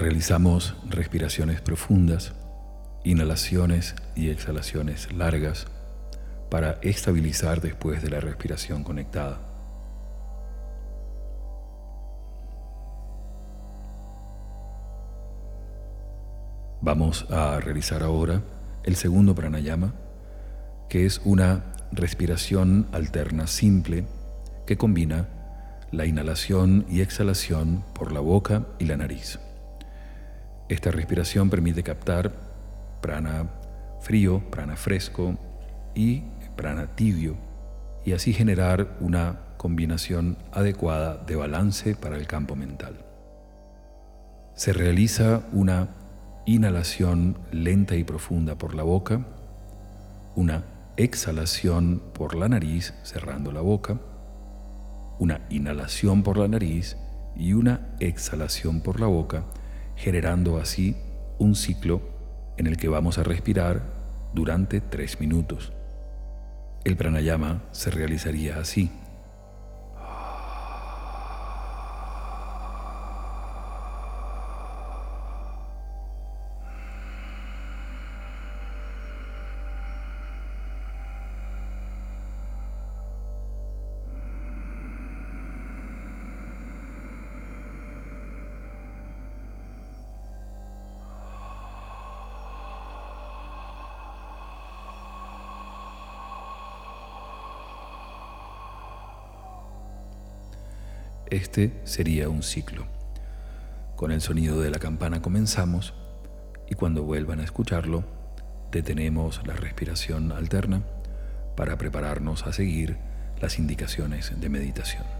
Realizamos respiraciones profundas, inhalaciones y exhalaciones largas para estabilizar después de la respiración conectada. Vamos a realizar ahora el segundo pranayama, que es una respiración alterna simple que combina la inhalación y exhalación por la boca y la nariz. Esta respiración permite captar prana frío, prana fresco y prana tibio y así generar una combinación adecuada de balance para el campo mental. Se realiza una inhalación lenta y profunda por la boca, una exhalación por la nariz cerrando la boca, una inhalación por la nariz y una exhalación por la boca, generando así un ciclo en el que vamos a respirar durante tres minutos. El pranayama se realizaría así. Este sería un ciclo. Con el sonido de la campana comenzamos y cuando vuelvan a escucharlo, detenemos la respiración alterna para prepararnos a seguir las indicaciones de meditación.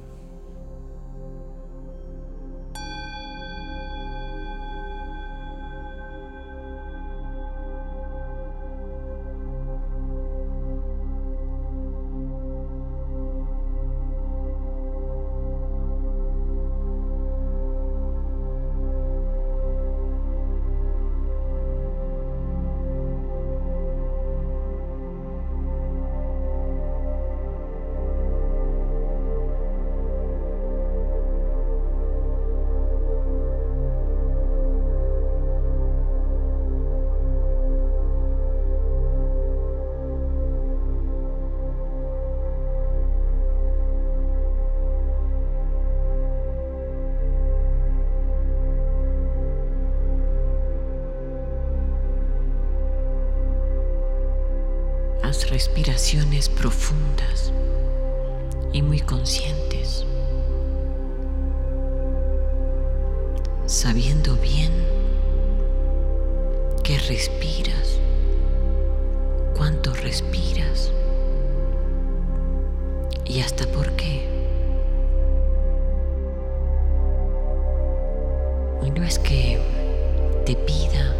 Profundas y muy conscientes, sabiendo bien que respiras, cuánto respiras y hasta por qué. Y no es que te pida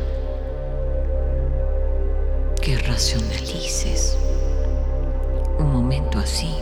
que racionalices un momento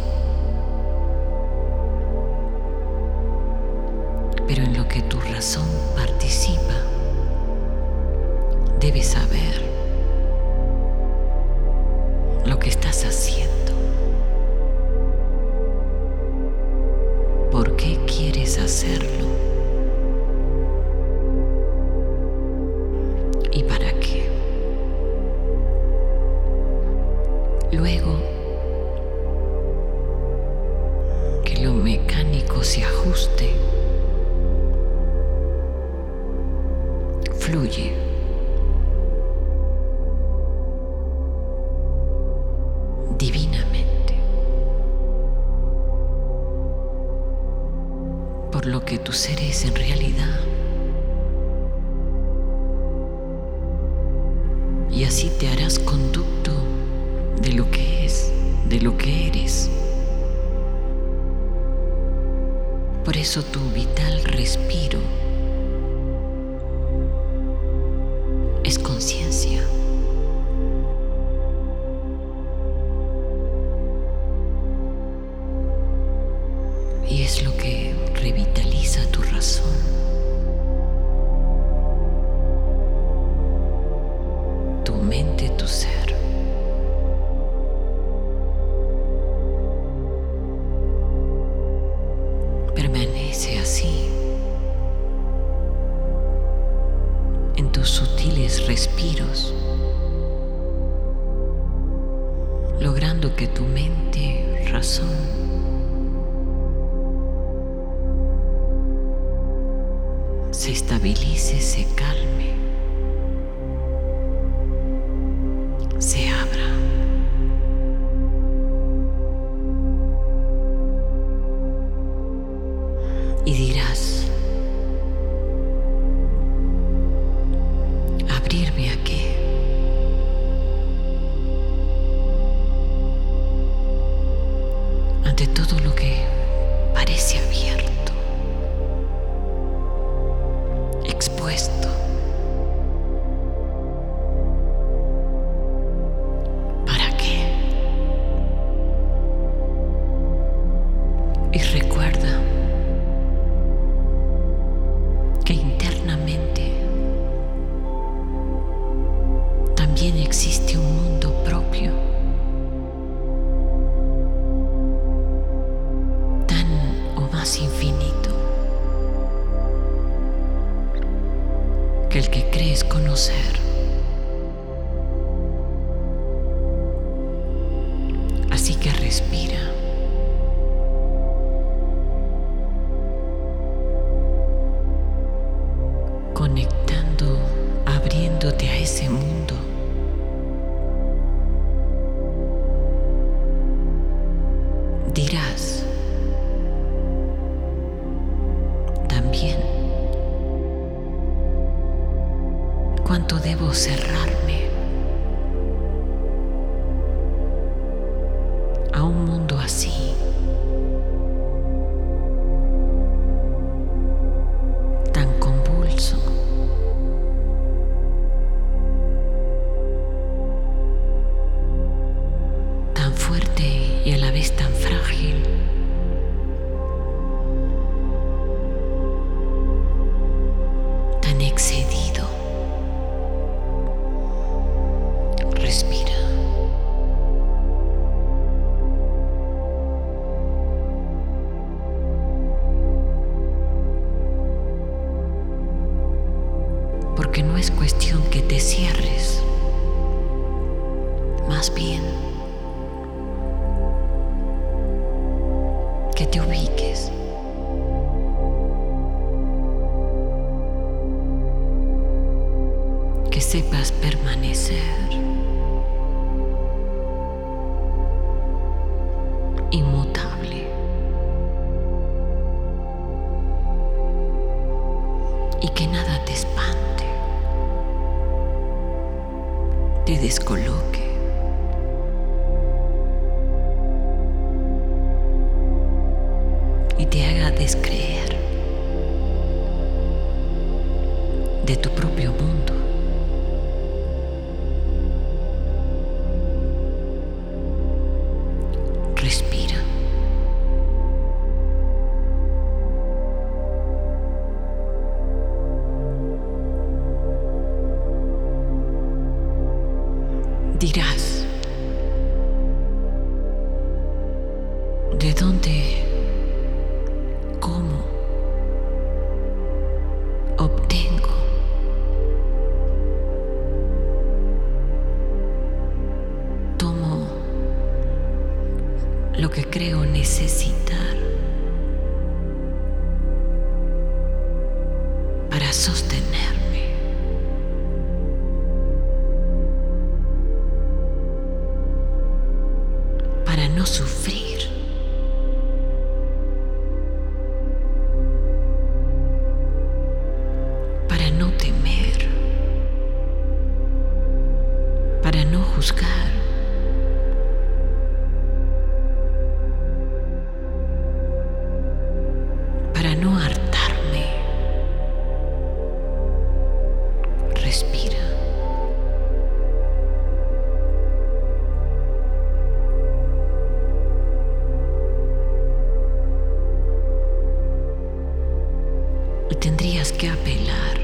de todo lo que cerrado. que te ubiques. Que sepas permanecer. tendrías que apelar.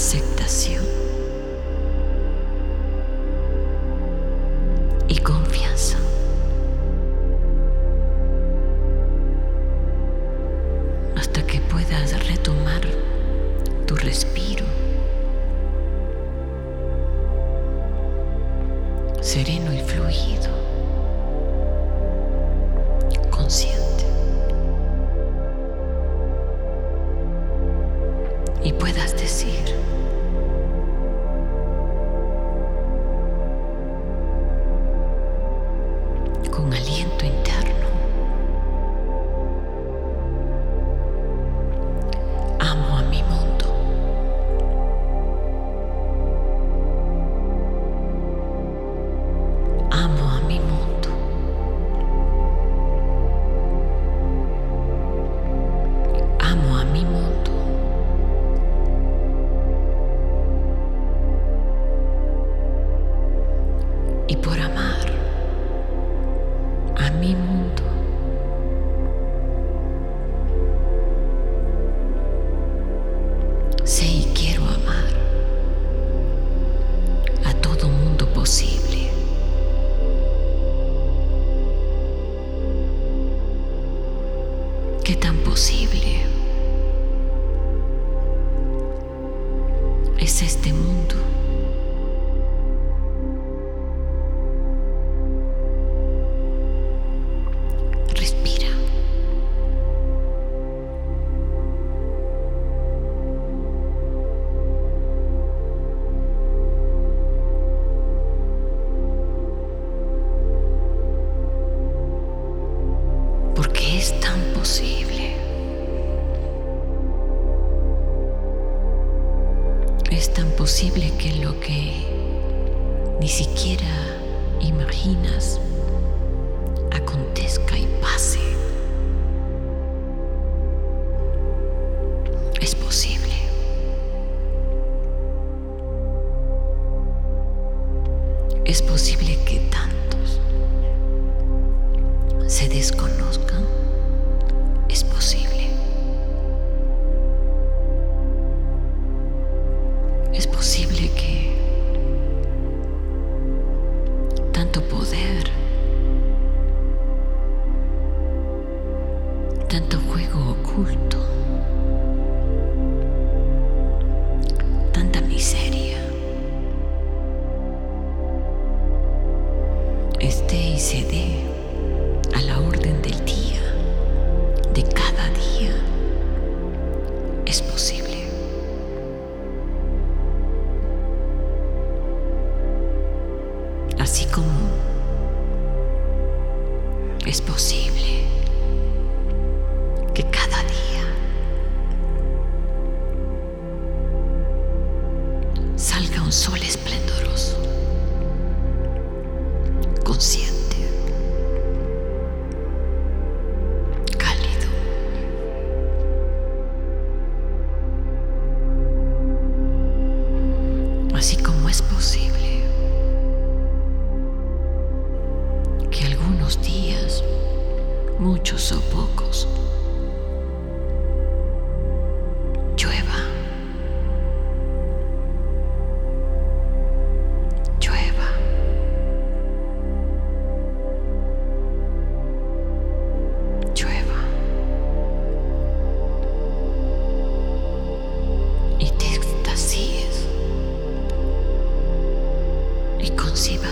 aceptación. es tan posible que lo que ni siquiera imaginas común. Es posible.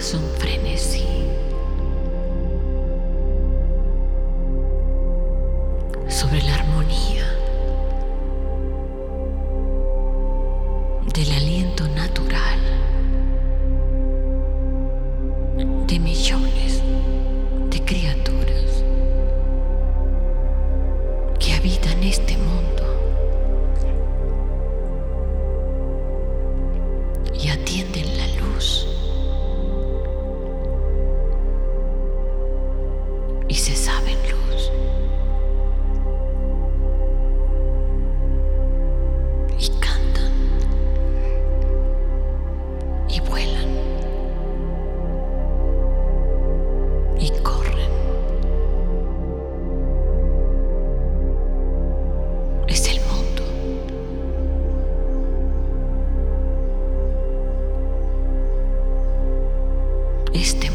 corazón frío. Este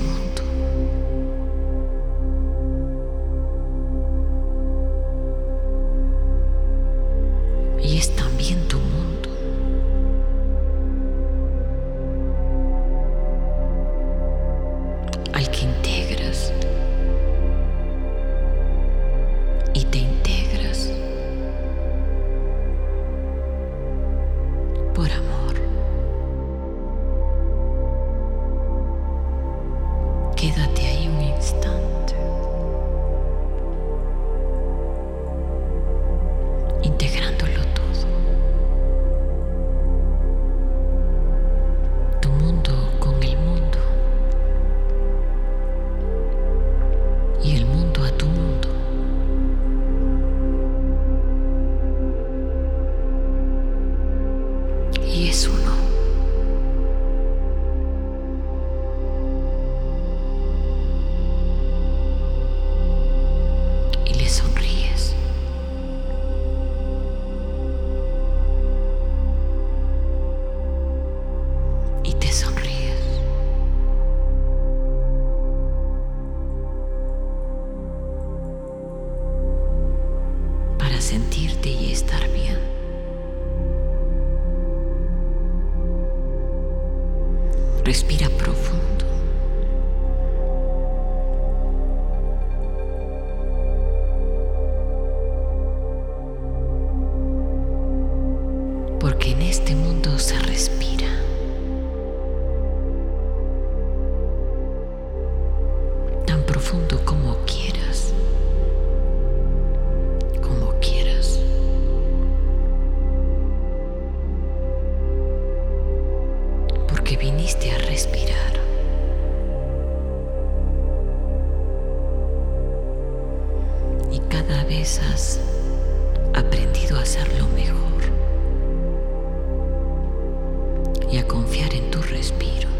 a respirar. Y cada vez has aprendido a hacerlo mejor y a confiar en tu respiro.